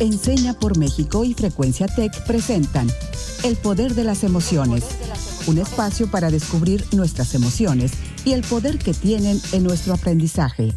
Enseña por México y Frecuencia Tech presentan El Poder de las Emociones, un espacio para descubrir nuestras emociones y el poder que tienen en nuestro aprendizaje.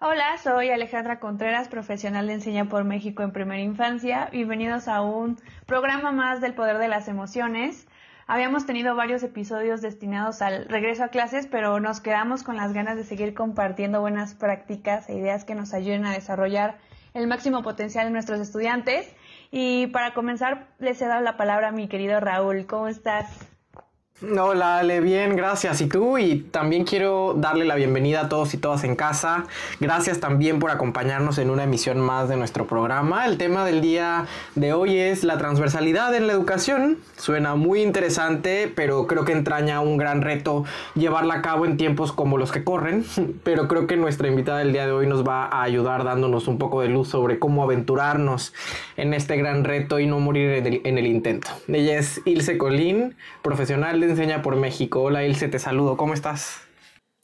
Hola, soy Alejandra Contreras, profesional de Enseña por México en Primera Infancia. Bienvenidos a un programa más del Poder de las Emociones. Habíamos tenido varios episodios destinados al regreso a clases, pero nos quedamos con las ganas de seguir compartiendo buenas prácticas e ideas que nos ayuden a desarrollar el máximo potencial de nuestros estudiantes. Y para comenzar, les he dado la palabra a mi querido Raúl. ¿Cómo estás? Hola Ale, bien, gracias. ¿Y tú? Y también quiero darle la bienvenida a todos y todas en casa. Gracias también por acompañarnos en una emisión más de nuestro programa. El tema del día de hoy es la transversalidad en la educación. Suena muy interesante, pero creo que entraña un gran reto llevarla a cabo en tiempos como los que corren. Pero creo que nuestra invitada del día de hoy nos va a ayudar dándonos un poco de luz sobre cómo aventurarnos en este gran reto y no morir en el, en el intento. Ella es Ilse Colín, profesional de Enseña por México. Hola Ilse, te saludo, ¿cómo estás?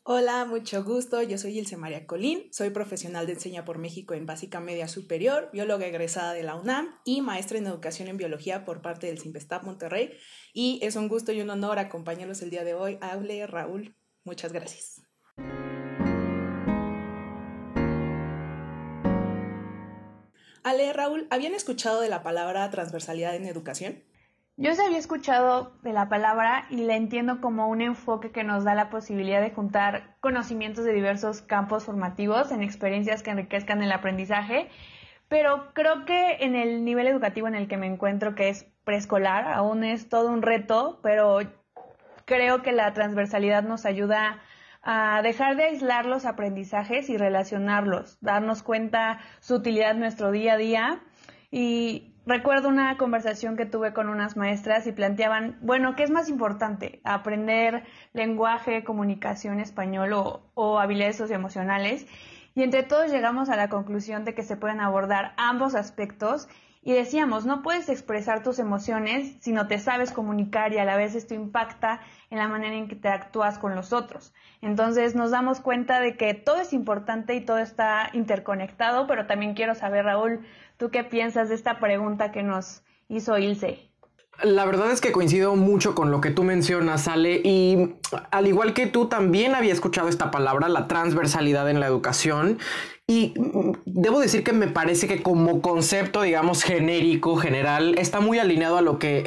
Hola, mucho gusto. Yo soy Ilse María Colín, soy profesional de Enseña por México en Básica Media Superior, bióloga egresada de la UNAM y maestra en Educación en Biología por parte del Simpestap Monterrey. Y es un gusto y un honor acompañarlos el día de hoy. Hable Raúl, muchas gracias. Ale, Raúl, ¿habían escuchado de la palabra transversalidad en educación? Yo se había escuchado de la palabra y la entiendo como un enfoque que nos da la posibilidad de juntar conocimientos de diversos campos formativos en experiencias que enriquezcan el aprendizaje, pero creo que en el nivel educativo en el que me encuentro, que es preescolar, aún es todo un reto, pero creo que la transversalidad nos ayuda a dejar de aislar los aprendizajes y relacionarlos, darnos cuenta su utilidad en nuestro día a día y Recuerdo una conversación que tuve con unas maestras y planteaban, bueno, ¿qué es más importante? ¿Aprender lenguaje, comunicación español o, habilidades socioemocionales? Y entre todos llegamos a la conclusión de que se pueden abordar ambos aspectos y decíamos, no puedes expresar tus emociones si no te sabes comunicar y a la vez esto impacta en la manera en que te actúas con los otros. Entonces nos damos cuenta de que todo es importante y todo está interconectado, pero también quiero saber, Raúl, ¿Tú qué piensas de esta pregunta que nos hizo Ilse? La verdad es que coincido mucho con lo que tú mencionas, Ale, y al igual que tú también había escuchado esta palabra, la transversalidad en la educación, y debo decir que me parece que como concepto, digamos, genérico, general, está muy alineado a lo que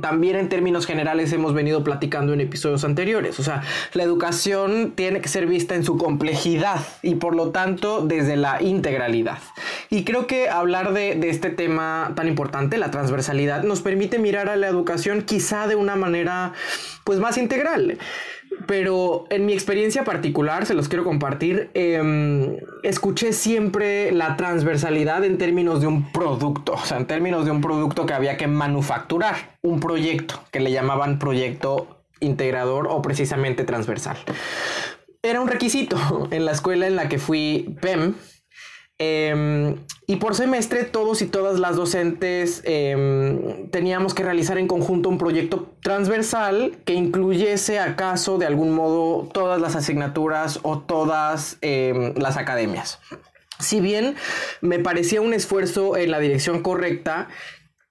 también en términos generales hemos venido platicando en episodios anteriores. O sea, la educación tiene que ser vista en su complejidad y por lo tanto desde la integralidad. Y creo que hablar de, de este tema tan importante, la transversalidad, nos permite mirar a la educación quizá de una manera pues más integral. Pero en mi experiencia particular, se los quiero compartir, em, escuché siempre la transversalidad en términos de un producto, o sea, en términos de un producto que había que manufacturar, un proyecto que le llamaban proyecto integrador o precisamente transversal. Era un requisito en la escuela en la que fui PEM, Em, y por semestre todos y todas las docentes em, teníamos que realizar en conjunto un proyecto transversal que incluyese acaso de algún modo todas las asignaturas o todas em, las academias. Si bien me parecía un esfuerzo en la dirección correcta,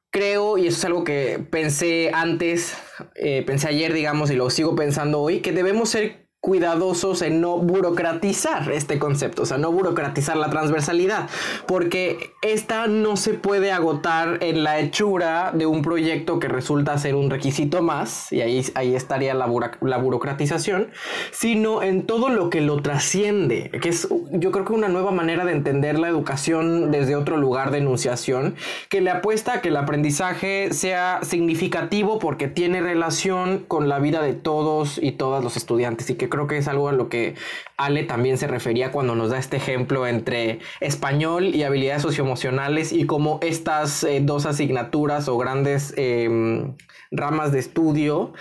creo, y eso es algo que pensé antes, eh, pensé ayer, digamos, y lo sigo pensando hoy, que debemos ser cuidadosos en no burocratizar este concepto, o sea, no burocratizar la transversalidad, porque esta no se puede agotar en la hechura de un proyecto que resulta ser un requisito más, y ahí, ahí estaría la, la burocratización, sino en todo lo que lo trasciende, que es yo creo que una nueva manera de entender la educación desde otro lugar de enunciación, que le apuesta a que el aprendizaje sea significativo porque tiene relación con la vida de todos y todas los estudiantes y que creo que es algo a lo que Ale también se refería cuando nos da este ejemplo entre español y habilidades socioemocionales y cómo estas eh, dos asignaturas o grandes em, ramas de estudio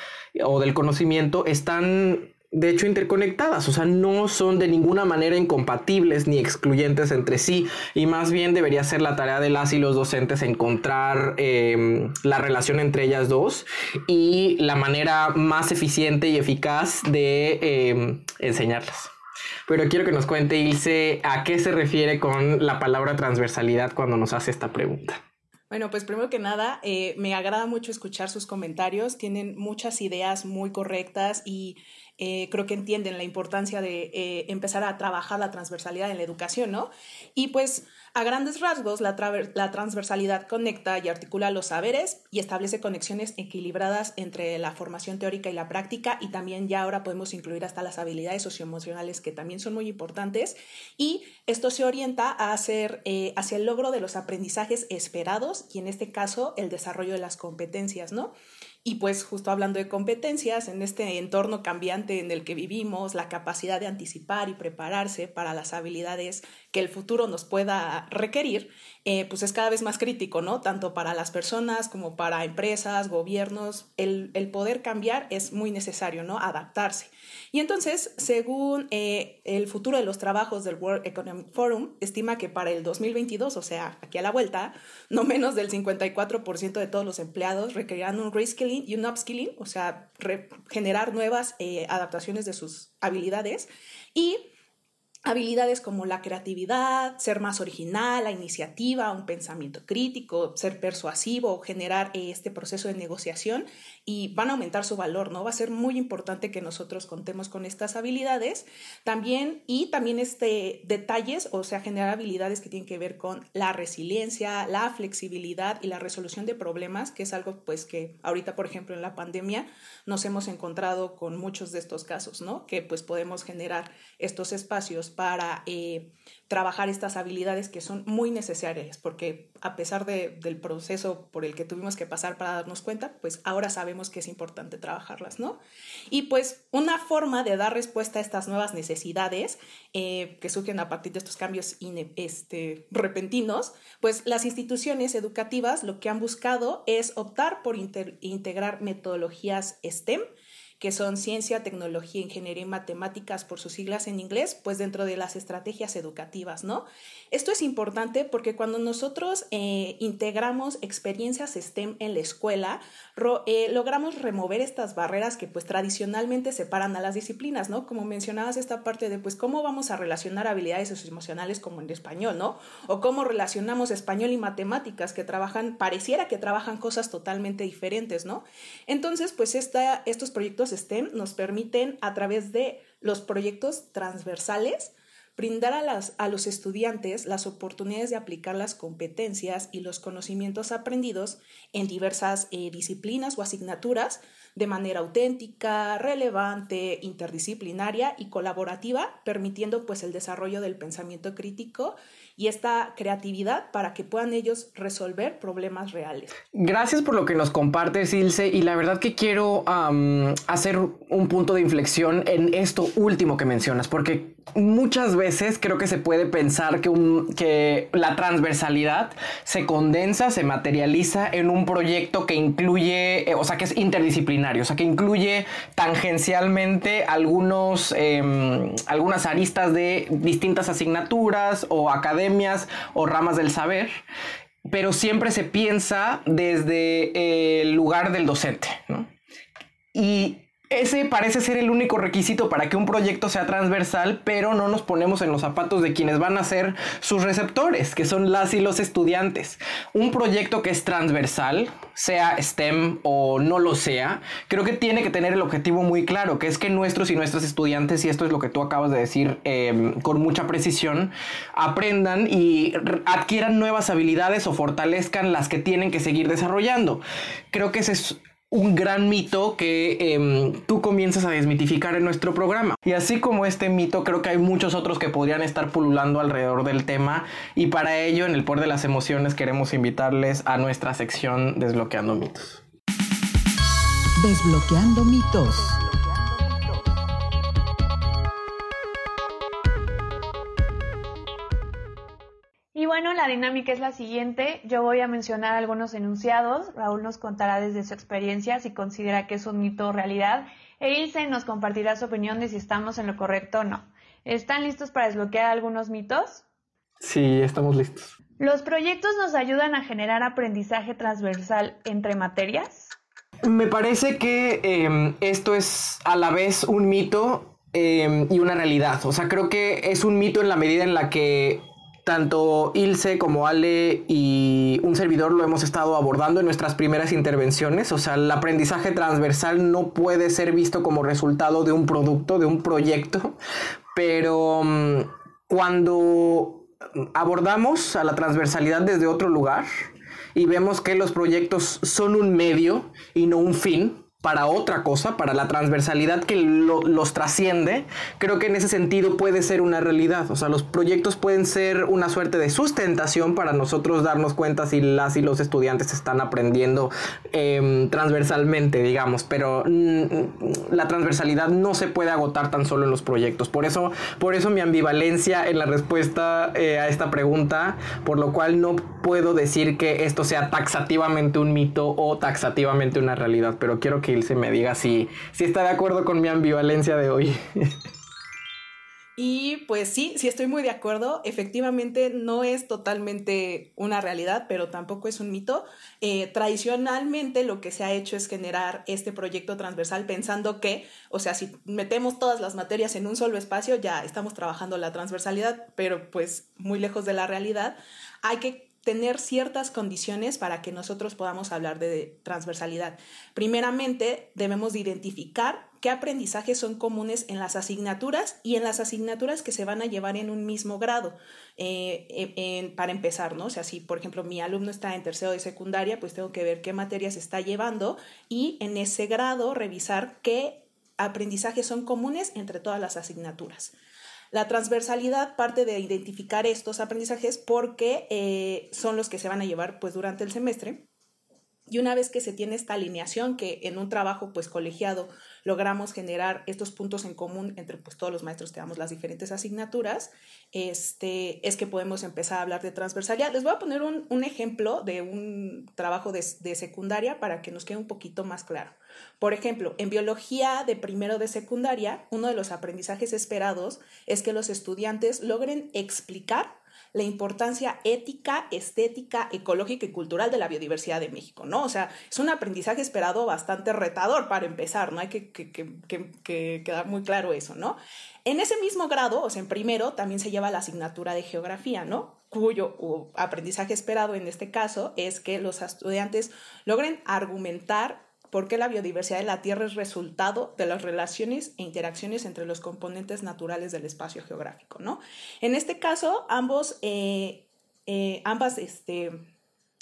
o del conocimiento están de hecho interconectadas, o sea, no son de ninguna manera incompatibles ni excluyentes entre sí, y más bien debería ser la tarea de las y los docentes encontrar em, la relación entre ellas dos y la manera más eficiente y eficaz de em, enseñarlas. Pero quiero que nos cuente, Ilse, a qué se refiere con la palabra transversalidad cuando nos hace esta pregunta. Bueno, pues primero que nada, eh, me agrada mucho escuchar sus comentarios. Tienen muchas ideas muy correctas y eh, creo que entienden la importancia de eh, empezar a trabajar la transversalidad en la educación, ¿no? Y pues a grandes rasgos, la, transversalidad conecta y articula los saberes y establece conexiones equilibradas entre la formación teórica y la práctica y también ya ahora podemos incluir hasta las habilidades socioemocionales que también son muy importantes y esto se orienta a hacer, eh, hacia el logro de los aprendizajes esperados y en este caso el desarrollo de las competencias, ¿no? Y pues justo hablando de competencias, en este entorno cambiante en el que vivimos, la capacidad de anticipar y prepararse para las habilidades que el futuro nos pueda requerir, eh, pues es cada vez más crítico, ¿no? Tanto para las personas como para empresas, gobiernos, el, el poder cambiar es muy necesario, ¿no? Adaptarse. Y entonces, según eh, el futuro de los trabajos del World Economic Forum, estima que para el 2022, o sea, aquí a la vuelta, no menos del 54% de todos los empleados requerirán un reskilling y un upskilling, o sea, generar nuevas eh, adaptaciones de sus habilidades. Y habilidades como la creatividad, ser más original, la iniciativa, un pensamiento crítico, ser persuasivo, generar eh, este proceso de negociación y van a aumentar su valor, ¿no? Va a ser muy importante que nosotros contemos con estas habilidades también y también este detalles, o sea, generar habilidades que tienen que ver con la resiliencia, la flexibilidad y la resolución de problemas, que es algo pues que ahorita, por ejemplo, en la pandemia nos hemos encontrado con muchos de estos casos, ¿no? Que pues podemos generar estos espacios para eh, trabajar estas habilidades que son muy necesarias, porque a pesar de, del proceso por el que tuvimos que pasar para darnos cuenta, pues ahora sabemos que es importante trabajarlas, ¿no? Y pues una forma de dar respuesta a estas nuevas necesidades eh, que surgen a partir de estos cambios este, repentinos, pues las instituciones educativas lo que han buscado es optar por integrar metodologías STEM, que son ciencia, tecnología, ingeniería y matemáticas por sus siglas en inglés, pues dentro de las estrategias educativas, ¿no? Esto es importante porque cuando nosotros eh, integramos experiencias STEM en la escuela, eh, logramos remover estas barreras que pues tradicionalmente separan a las disciplinas, ¿no? Como mencionabas esta parte de pues cómo vamos a relacionar habilidades socioemocionales como en español, ¿no? O cómo relacionamos español y matemáticas que trabajan, pareciera que trabajan cosas totalmente diferentes, ¿no? Entonces, pues esta, estos proyectos STEM nos permiten a través de los proyectos transversales brindar a, las, a los estudiantes las oportunidades de aplicar las competencias y los conocimientos aprendidos en diversas eh, disciplinas o asignaturas de manera auténtica, relevante, interdisciplinaria y colaborativa, permitiendo pues el desarrollo del pensamiento crítico y esta creatividad para que puedan ellos resolver problemas reales. Gracias por lo que nos compartes, Ilse, y la verdad que quiero hacer un punto de inflexión en esto último que mencionas, porque muchas veces creo que se puede pensar que, que la transversalidad se condensa, se materializa en un proyecto que incluye, eh, o sea, que es interdisciplinario, o sea, que incluye tangencialmente algunos, em, algunas aristas de distintas asignaturas o académicas o ramas del saber, pero siempre se piensa desde el lugar del docente. Y ese parece ser el único requisito para que un proyecto sea transversal, pero no nos ponemos en los zapatos de quienes van a ser sus receptores, que son las y los estudiantes. Un proyecto que es transversal, sea STEM o no lo sea, creo que tiene que tener el objetivo muy claro, que es que nuestros y nuestras estudiantes, y esto es lo que tú acabas de decir em, con mucha precisión, aprendan y adquieran nuevas habilidades o fortalezcan las que tienen que seguir desarrollando. Creo que ese es un gran mito que em, tú comienzas a desmitificar en nuestro programa. Y así como este mito, creo que hay muchos otros que podrían estar pululando alrededor del tema. Y para ello, en el Poder de las Emociones, queremos invitarles a nuestra sección Desbloqueando mitos. Desbloqueando mitos. La dinámica es la siguiente. Yo voy a mencionar algunos enunciados. Raúl nos contará desde su experiencia si considera que es un mito o realidad. E Ilse nos compartirá su opinión de si estamos en lo correcto o no. ¿Están listos para desbloquear algunos mitos? Sí, estamos listos. ¿Los proyectos nos ayudan a generar aprendizaje transversal entre materias? Me parece que em, esto es a la vez un mito em, y una realidad. O sea, creo que es un mito en la medida en la que tanto Ilse como Ale y un servidor lo hemos estado abordando en nuestras primeras intervenciones. O sea, el aprendizaje transversal no puede ser visto como resultado de un producto, de un proyecto, pero mm, cuando abordamos a la transversalidad desde otro lugar y vemos que los proyectos son un medio y no un fin, para otra cosa, para la transversalidad que los trasciende, creo que en ese sentido puede ser una realidad. O sea, los proyectos pueden ser una suerte de sustentación para nosotros darnos cuenta si las y los estudiantes están aprendiendo em, transversalmente, digamos, pero mm, la transversalidad no se puede agotar tan solo en los proyectos. Por eso, por eso mi ambivalencia en la respuesta eh, a esta pregunta, por lo cual no puedo decir que esto sea taxativamente un mito o taxativamente una realidad, pero quiero que se me diga si, si está de acuerdo con mi ambivalencia de hoy. Y pues sí, sí estoy muy de acuerdo. Efectivamente no es totalmente una realidad, pero tampoco es un mito. Eh, tradicionalmente lo que se ha hecho es generar este proyecto transversal pensando que, o sea, si metemos todas las materias en un solo espacio, ya estamos trabajando la transversalidad, pero pues muy lejos de la realidad. Hay que tener ciertas condiciones para que nosotros podamos hablar de transversalidad. Primeramente, debemos identificar qué aprendizajes son comunes en las asignaturas y en las asignaturas que se van a llevar en un mismo grado. Eh, para empezar, ¿no? O sea, si por ejemplo mi alumno está en tercero de secundaria, pues tengo que ver qué materias está llevando y en ese grado revisar qué aprendizajes son comunes entre todas las asignaturas. La transversalidad parte de identificar estos aprendizajes porque eh, son los que se van a llevar pues, durante el semestre. Y una vez que se tiene esta alineación, que en un trabajo pues colegiado logramos generar estos puntos en común entre pues, todos los maestros que damos las diferentes asignaturas, este, es que podemos empezar a hablar de transversalidad. Les voy a poner un, un ejemplo de un trabajo de, de, secundaria para que nos quede un poquito más claro. Por ejemplo, en biología de primero de secundaria, uno de los aprendizajes esperados es que los estudiantes logren explicar la importancia ética, estética, ecológica y cultural de la biodiversidad de México, ¿no? O sea, es un aprendizaje esperado bastante retador para empezar, ¿no? Hay que, que, quedar muy claro eso, ¿no? En ese mismo grado, o sea, en primero, también se lleva la asignatura de geografía, ¿no? cuyo aprendizaje esperado en este caso es que los estudiantes logren argumentar por qué la biodiversidad de la Tierra es resultado de las relaciones e interacciones entre los componentes naturales del espacio geográfico, ¿no? En este caso, ambos, eh, eh, ambas este,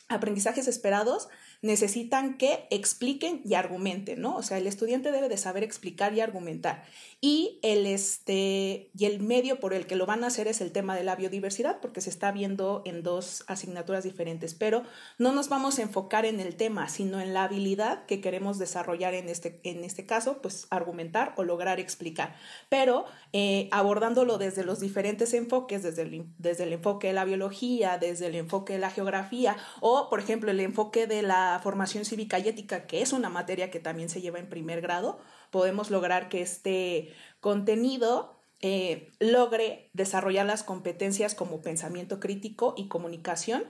aprendizajes esperados necesitan que expliquen y argumenten, ¿no? O sea, el estudiante debe de saber explicar y argumentar. Y el, este, y el medio por el que lo van a hacer es el tema de la biodiversidad, porque se está viendo en dos asignaturas diferentes, pero no nos vamos a enfocar en el tema, sino en la habilidad que queremos desarrollar en este, en este caso, pues argumentar o lograr explicar, pero eh, abordándolo desde los diferentes enfoques, desde el, desde el enfoque de la biología, desde el enfoque de la geografía, o por ejemplo el enfoque de la formación cívica y ética, que es una materia que también se lleva en primer grado, podemos lograr que este contenido eh, logre desarrollar las competencias como pensamiento crítico y comunicación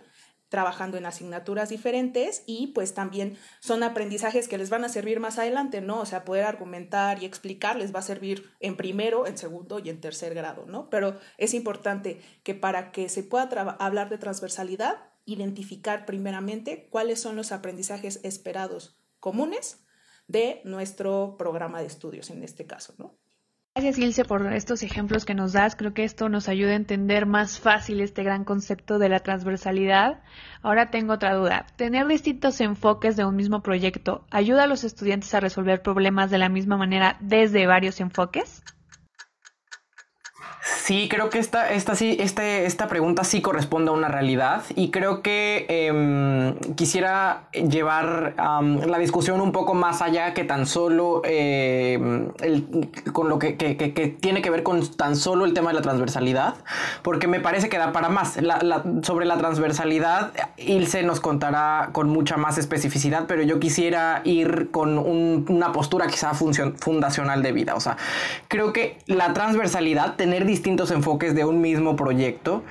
trabajando en asignaturas diferentes y pues también son aprendizajes que les van a servir más adelante, ¿no? O sea, poder argumentar y explicar les va a servir en primero, en segundo y en tercer grado, ¿no? Pero es importante que para que se pueda hablar de transversalidad, identificar primeramente cuáles son los aprendizajes esperados comunes de nuestro programa de estudios en este caso, ¿no? Gracias, Ilse, por estos ejemplos que nos das. Creo que esto nos ayuda a entender más fácil este gran concepto de la transversalidad. Ahora tengo otra duda. ¿Tener distintos enfoques de un mismo proyecto ayuda a los estudiantes a resolver problemas de la misma manera desde varios enfoques? Sí, creo que esta, esta, sí, este, esta pregunta sí corresponde a una realidad y creo que em, quisiera llevar la discusión un poco más allá que tan solo em, con lo que, tiene que ver con tan solo el tema de la transversalidad, porque me parece que da para más. sobre la transversalidad, Ilse nos contará con mucha más especificidad, pero yo quisiera ir con una postura quizá fundacional de vida. O sea, creo que la transversalidad, tener distintos enfoques de un mismo proyecto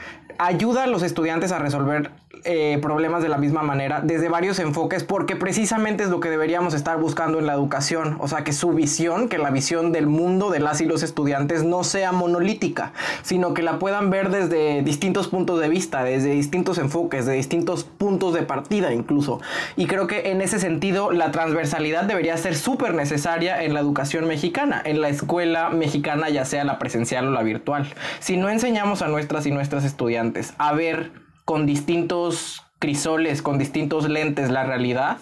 ayuda a los estudiantes a resolver eh, problemas de la misma manera desde varios enfoques porque precisamente es lo que deberíamos estar buscando en la educación, o sea, que su visión, que la visión del mundo de las y los estudiantes no sea monolítica, sino que la puedan ver desde distintos puntos de vista, desde distintos enfoques, de distintos puntos de partida incluso. Y creo que en ese sentido la transversalidad debería ser súper necesaria en la educación mexicana, en la escuela mexicana, ya sea la presencial o la virtual. Si no enseñamos a nuestras y nuestras estudiantes a ver con distintos crisoles, con distintos lentes la realidad,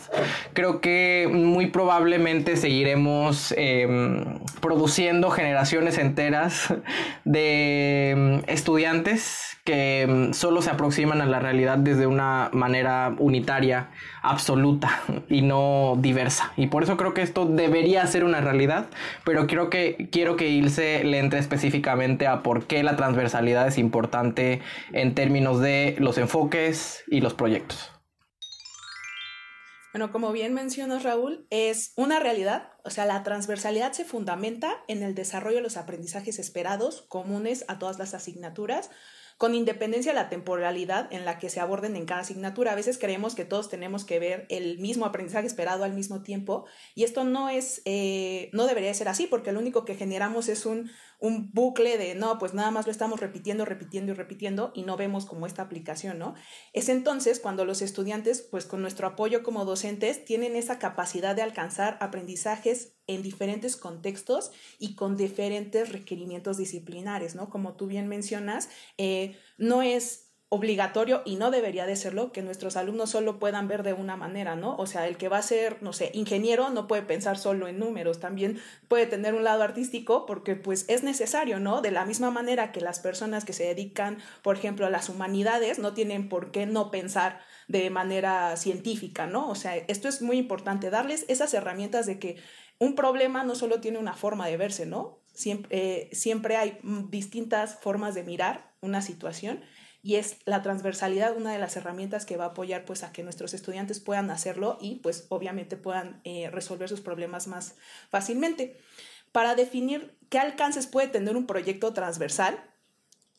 creo que muy probablemente seguiremos em, produciendo generaciones enteras de em, estudiantes que mm, solo se aproximan a la realidad desde una manera unitaria, absoluta y no diversa. Y por eso creo que esto debería ser una realidad, pero quiero que, quiero que Ilse le entre específicamente a por qué la transversalidad es importante en términos de los enfoques y los proyectos. Bueno, como bien mencionas, Raúl, es una realidad, o sea, la transversalidad se fundamenta en el desarrollo de los aprendizajes esperados comunes a todas las asignaturas, con independencia de la temporalidad en la que se aborden en cada asignatura. A veces creemos que todos tenemos que ver el mismo aprendizaje esperado al mismo tiempo y esto no es, eh, no debería ser así porque lo único que generamos es un, un bucle de no, pues nada más lo estamos repitiendo, repitiendo y repitiendo y no vemos como esta aplicación, ¿no? Es entonces cuando los estudiantes, pues con nuestro apoyo como docentes, tienen esa capacidad de alcanzar aprendizajes en diferentes contextos y con diferentes requerimientos disciplinares, ¿no? Como tú bien mencionas, eh, no es obligatorio y no debería de serlo que nuestros alumnos solo puedan ver de una manera, ¿no? O sea, el que va a ser, no sé, ingeniero no puede pensar solo en números, también puede tener un lado artístico porque pues es necesario, ¿no? De la misma manera que las personas que se dedican, por ejemplo, a las humanidades no tienen por qué no pensar de manera científica, ¿no? O sea, esto es muy importante, darles esas herramientas de que un problema no solo tiene una forma de verse, ¿no? Siempre, eh, siempre hay mm, distintas formas de mirar una situación y es la transversalidad una de las herramientas que va a apoyar pues a que nuestros estudiantes puedan hacerlo y pues obviamente puedan eh, resolver sus problemas más fácilmente. Para definir qué alcances puede tener un proyecto transversal,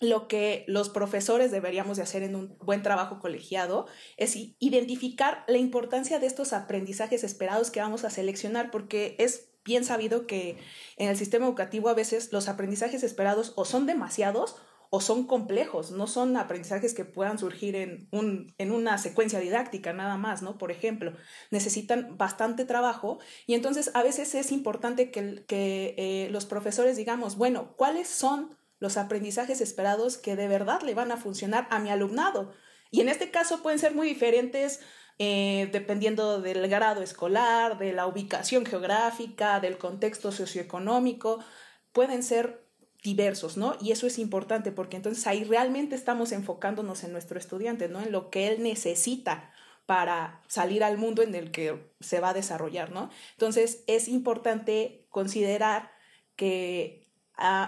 lo que los profesores deberíamos de hacer en un buen trabajo colegiado es identificar la importancia de estos aprendizajes esperados que vamos a seleccionar, porque es bien sabido que en el sistema educativo a veces los aprendizajes esperados o son demasiados o son complejos, no son aprendizajes que puedan surgir en, un, en una secuencia didáctica nada más, ¿no? Por ejemplo, necesitan bastante trabajo y entonces a veces es importante que, que eh, los profesores digamos, bueno, ¿cuáles son los aprendizajes esperados que de verdad le van a funcionar a mi alumnado? Y en este caso pueden ser muy diferentes eh, dependiendo del grado escolar, de la ubicación geográfica, del contexto socioeconómico, pueden ser diversos, ¿no? Y eso es importante porque entonces ahí realmente estamos enfocándonos en nuestro estudiante, ¿no? En lo que él necesita para salir al mundo en el que se va a desarrollar, ¿no? Entonces es importante considerar que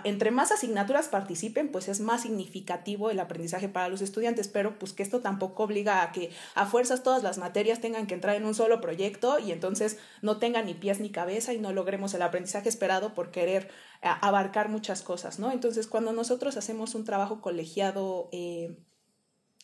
entre más asignaturas participen, pues es más significativo el aprendizaje para los estudiantes, pero pues que esto tampoco obliga a que a fuerzas todas las materias tengan que entrar en un solo proyecto y entonces no tengan ni pies ni cabeza y no logremos el aprendizaje esperado por querer abarcar muchas cosas, ¿no? Entonces, cuando nosotros hacemos un trabajo colegiado eh,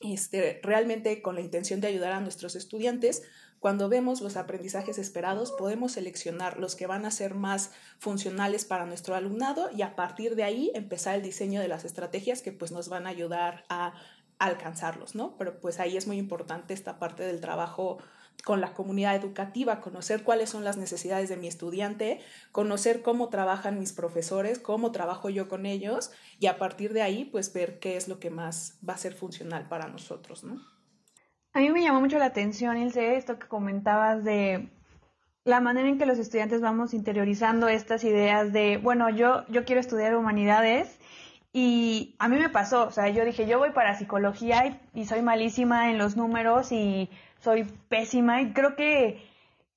este, realmente con la intención de ayudar a nuestros estudiantes, cuando vemos los aprendizajes esperados, podemos seleccionar los que van a ser más funcionales para nuestro alumnado y a partir de ahí empezar el diseño de las estrategias que pues nos van a ayudar a alcanzarlos, ¿no? Pero pues ahí es muy importante esta parte del trabajo con la comunidad educativa, conocer cuáles son las necesidades de mi estudiante, conocer cómo trabajan mis profesores, cómo trabajo yo con ellos y a partir de ahí pues ver qué es lo que más va a ser funcional para nosotros, ¿no? A mí me llamó mucho la atención, Ilse, esto que comentabas de la manera en que los estudiantes vamos interiorizando estas ideas de, bueno, yo, yo quiero estudiar humanidades y a mí me pasó, o sea, yo dije, yo voy para psicología y, soy malísima en los números y soy pésima y creo que,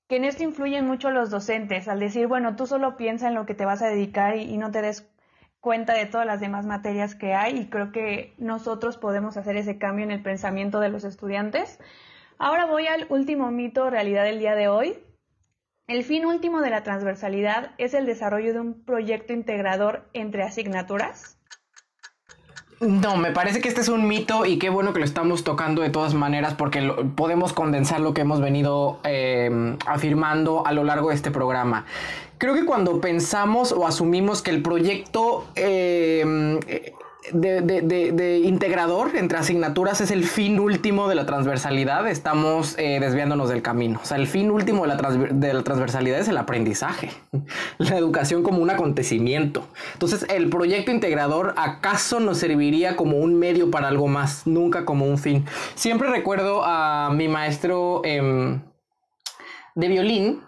que, en esto influyen mucho los docentes al decir, bueno, tú solo piensa en lo que te vas a dedicar y, y no te des cuenta de todas las demás materias que hay y creo que nosotros podemos hacer ese cambio en el pensamiento de los estudiantes. Ahora voy al último mito realidad del día de hoy. El fin último de la transversalidad es el desarrollo de un proyecto integrador entre asignaturas. No, me parece que este es un mito y qué bueno que lo estamos tocando de todas maneras porque podemos condensar lo que hemos venido em, afirmando a lo largo de este programa. Creo que cuando pensamos o asumimos que el proyecto em, de, integrador entre asignaturas es el fin último de la transversalidad, estamos eh, desviándonos del camino. O sea, el fin último de la, de la transversalidad es el aprendizaje, la educación como un acontecimiento. Entonces, el proyecto integrador acaso nos serviría como un medio para algo más, nunca como un fin. Siempre recuerdo a mi maestro em, de violín,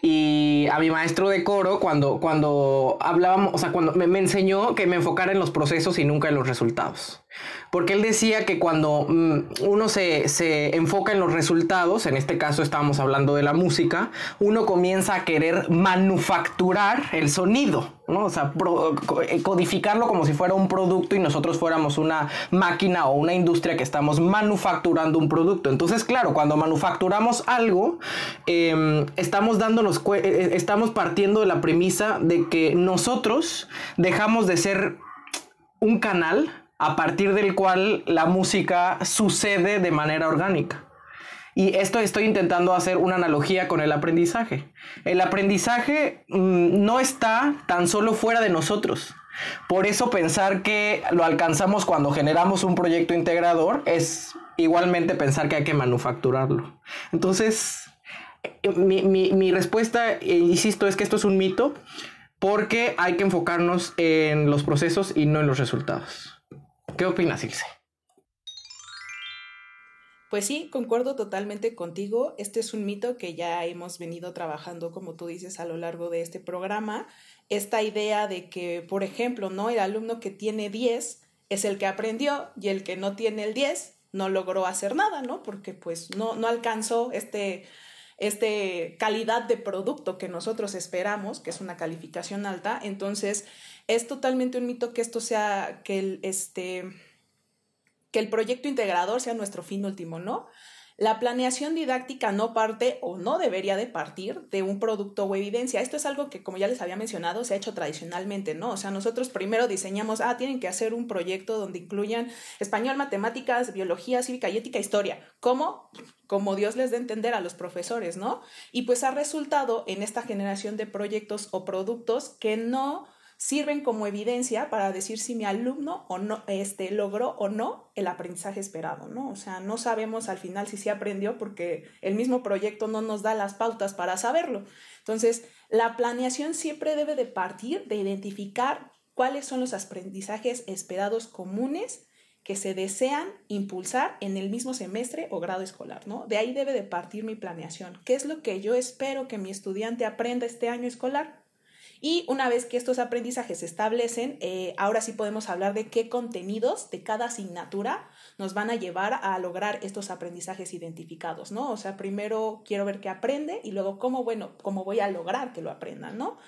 y a mi maestro de coro cuando, cuando hablábamos, o sea, cuando me, me, enseñó que me enfocara en los procesos y nunca en los resultados porque él decía que cuando mm, uno se, enfoca en los resultados, en este caso estábamos hablando de la música, uno comienza a querer manufacturar el sonido, ¿no? O sea, eh, codificarlo como si fuera un producto y nosotros fuéramos una máquina o una industria que estamos manufacturando un producto. Entonces, claro, cuando manufacturamos algo, em, estamos dándonos, eh, eh, estamos partiendo de la premisa de que nosotros dejamos de ser un canal a partir del cual la música sucede de manera orgánica. Y esto estoy intentando hacer una analogía con el aprendizaje. El aprendizaje mm, no está tan solo fuera de nosotros. Por eso pensar que lo alcanzamos cuando generamos un proyecto integrador es igualmente pensar que hay que manufacturarlo. Entonces, eh, mi, mi respuesta, eh, insisto, es que esto es un mito porque hay que enfocarnos en los procesos y no en los resultados. ¿Qué opinas, Ilse? Pues sí, concuerdo totalmente contigo. Este es un mito que ya hemos venido trabajando, como tú dices, a lo largo de este programa. Esta idea de que, por ejemplo, ¿no? El alumno que tiene 10 es el que aprendió y el que no tiene el 10 no logró hacer nada, ¿no? Porque pues no, no alcanzó este, este calidad de producto que nosotros esperamos, que es una calificación alta. Entonces, es totalmente un mito que esto sea, que el, este, que el proyecto integrador sea nuestro fin último, ¿no? La planeación didáctica no parte o no debería de partir de un producto o evidencia. Esto es algo que, como ya les había mencionado, se ha hecho tradicionalmente, ¿no? O sea, nosotros primero diseñamos, ah, tienen que hacer un proyecto donde incluyan español, matemáticas, biología, cívica y ética, historia. ¿Cómo? Como Dios les dé entender a los profesores, ¿no? Y pues ha resultado en esta generación de proyectos o productos que no sirven como evidencia para decir si mi alumno o no, este, logró o no el aprendizaje esperado, ¿no? O sea, no sabemos al final si sí aprendió porque el mismo proyecto no nos da las pautas para saberlo. Entonces, la planeación siempre debe de partir de identificar cuáles son los aprendizajes esperados comunes que se desean impulsar en el mismo semestre o grado escolar, ¿no? De ahí debe de partir mi planeación. ¿Qué es lo que yo espero que mi estudiante aprenda este año escolar? Y una vez que estos aprendizajes se establecen, eh, ahora sí podemos hablar de qué contenidos de cada asignatura nos van a llevar a lograr estos aprendizajes identificados, ¿no? O sea, primero quiero ver qué aprende y luego cómo, bueno, cómo voy a lograr que lo aprendan, ¿no?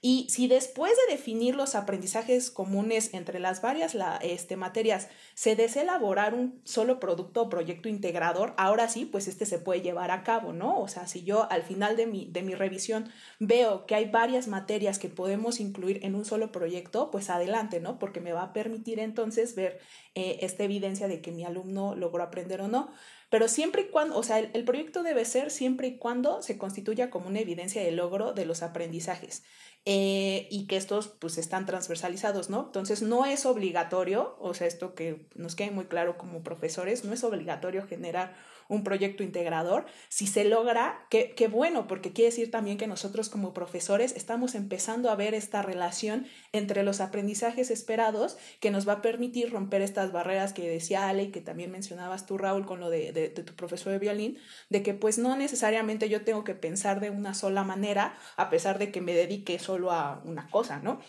Y si después de definir los aprendizajes comunes entre las varias este, materias se desea elaborar un solo producto o proyecto integrador, ahora sí, pues este se puede llevar a cabo, ¿no? O sea, si yo al final de mi, de mi revisión veo que hay varias materias que podemos incluir en un solo proyecto, pues adelante, ¿no? Porque me va a permitir entonces ver eh, esta evidencia de que mi alumno logró aprender o no. Pero siempre y cuando, o sea, el, proyecto debe ser siempre y cuando se constituya como una evidencia de logro de los aprendizajes. Eh, y que estos pues están transversalizados, ¿no? Entonces no es obligatorio, o sea, esto que nos quede muy claro como profesores, no es obligatorio generar un proyecto integrador. Si se logra, qué, qué bueno, porque quiere decir también que nosotros como profesores estamos empezando a ver esta relación entre los aprendizajes esperados que nos va a permitir romper estas barreras que decía Ale y que también mencionabas tú, Raúl, con lo de, de, de tu profesor de violín, de que pues no necesariamente yo tengo que pensar de una sola manera, a pesar de que me dedique solo a una cosa, ¿no?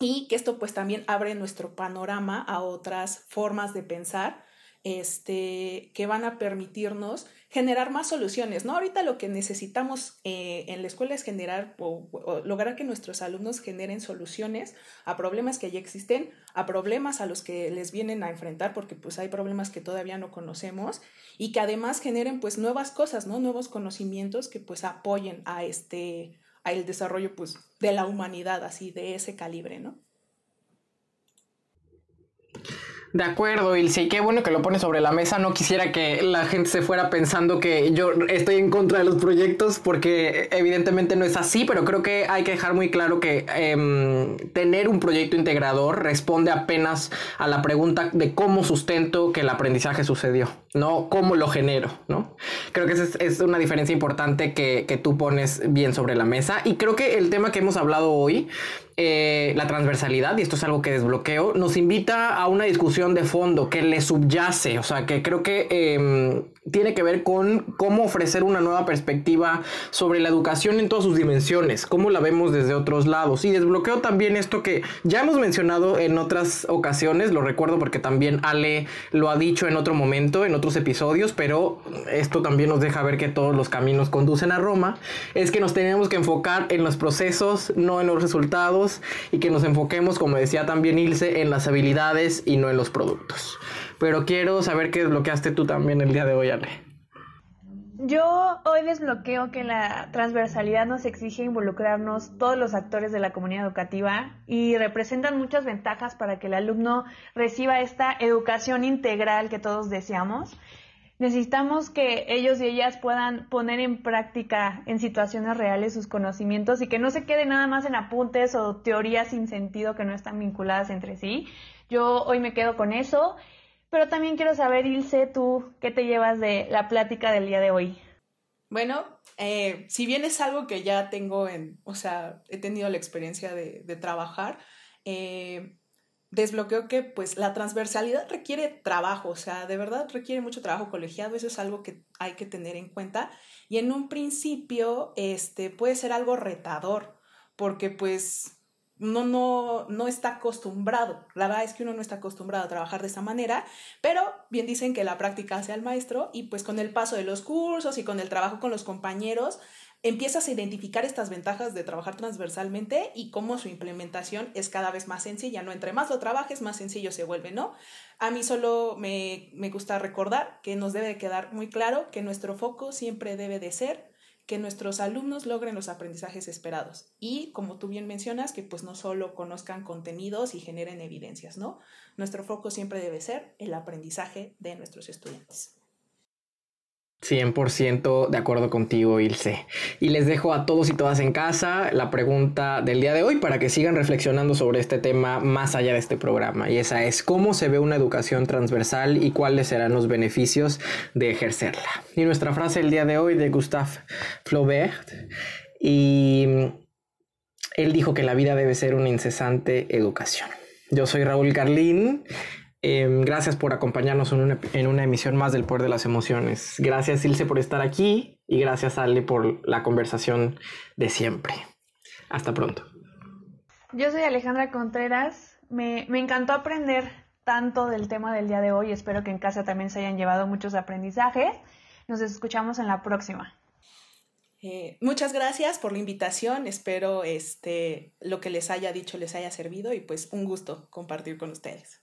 y que esto pues también abre nuestro panorama a otras formas de pensar este, que van a permitirnos generar más soluciones, ¿no? Ahorita lo que necesitamos eh, en la escuela es generar o, lograr que nuestros alumnos generen soluciones a problemas que ya existen, a problemas a los que les vienen a enfrentar, porque pues hay problemas que todavía no conocemos y que además generen pues nuevas cosas, ¿no? Nuevos conocimientos que pues apoyen a este, a el desarrollo pues de la humanidad así de ese calibre, ¿no? De acuerdo, Ilse, y qué bueno que lo pones sobre la mesa. No quisiera que la gente se fuera pensando que yo estoy en contra de los proyectos, porque evidentemente no es así, pero creo que hay que dejar muy claro que em, tener un proyecto integrador responde apenas a la pregunta de cómo sustento que el aprendizaje sucedió, no cómo lo genero, ¿no? Creo que esa es, una diferencia importante que, que tú pones bien sobre la mesa. Y creo que el tema que hemos hablado hoy eh, la transversalidad, y esto es algo que desbloqueo, nos invita a una discusión de fondo que le subyace, o sea, que creo que em, tiene que ver con cómo ofrecer una nueva perspectiva sobre la educación en todas sus dimensiones, cómo la vemos desde otros lados. Y desbloqueo también esto que ya hemos mencionado en otras ocasiones, lo recuerdo porque también Ale lo ha dicho en otro momento, en otros episodios, pero esto también nos deja ver que todos los caminos conducen a Roma, es que nos tenemos que enfocar en los procesos, no en los resultados, y que nos enfoquemos, como decía también Ilse, en las habilidades y no en los productos pero quiero saber qué desbloqueaste tú también el día de hoy, Ale. Yo hoy desbloqueo que la transversalidad nos exige involucrarnos todos los actores de la comunidad educativa y representan muchas ventajas para que el alumno reciba esta educación integral que todos deseamos. Necesitamos que ellos y ellas puedan poner en práctica en situaciones reales sus conocimientos y que no se quede nada más en apuntes o teorías sin sentido que no están vinculadas entre sí. Yo hoy me quedo con eso pero también quiero saber, Ilse, tú, ¿qué te llevas de la plática del día de hoy? Bueno, eh, si bien es algo que ya tengo en, o sea, he tenido la experiencia de, trabajar, eh, desbloqueo que pues la transversalidad requiere trabajo, o sea, de verdad requiere mucho trabajo colegiado, eso es algo que hay que tener en cuenta. Y en un principio, este, puede ser algo retador, porque pues no, no, no está acostumbrado. La verdad es que uno no está acostumbrado a trabajar de esa manera, pero bien dicen que la práctica hace al maestro y pues con el paso de los cursos y con el trabajo con los compañeros, empiezas a identificar estas ventajas de trabajar transversalmente y cómo su implementación es cada vez más sencilla, ¿no? Entre más lo trabajes, más sencillo se vuelve, ¿no? A mí solo me, me gusta recordar que nos debe quedar muy claro que nuestro foco siempre debe de ser que nuestros alumnos logren los aprendizajes esperados y, como tú bien mencionas, que pues no solo conozcan contenidos y generen evidencias, ¿no? Nuestro foco siempre debe ser el aprendizaje de nuestros estudiantes. 100% de acuerdo contigo, Ilse. Y les dejo a todos y todas en casa la pregunta del día de hoy para que sigan reflexionando sobre este tema más allá de este programa. Y esa es cómo se ve una educación transversal y cuáles serán los beneficios de ejercerla. Y nuestra frase del día de hoy de Gustave Flaubert. Y él dijo que la vida debe ser una incesante educación. Yo soy Raúl Carlín Em, gracias por acompañarnos en una, en una, emisión más del Poder de las Emociones. Gracias, Ilse, por estar aquí y gracias, Ale, por la conversación de siempre. Hasta pronto. Yo soy Alejandra Contreras. Me, me encantó aprender tanto del tema del día de hoy. Espero que en casa también se hayan llevado muchos aprendizajes. Nos escuchamos en la próxima. Eh, muchas gracias por la invitación. Espero este, lo que les haya dicho les haya servido y pues un gusto compartir con ustedes.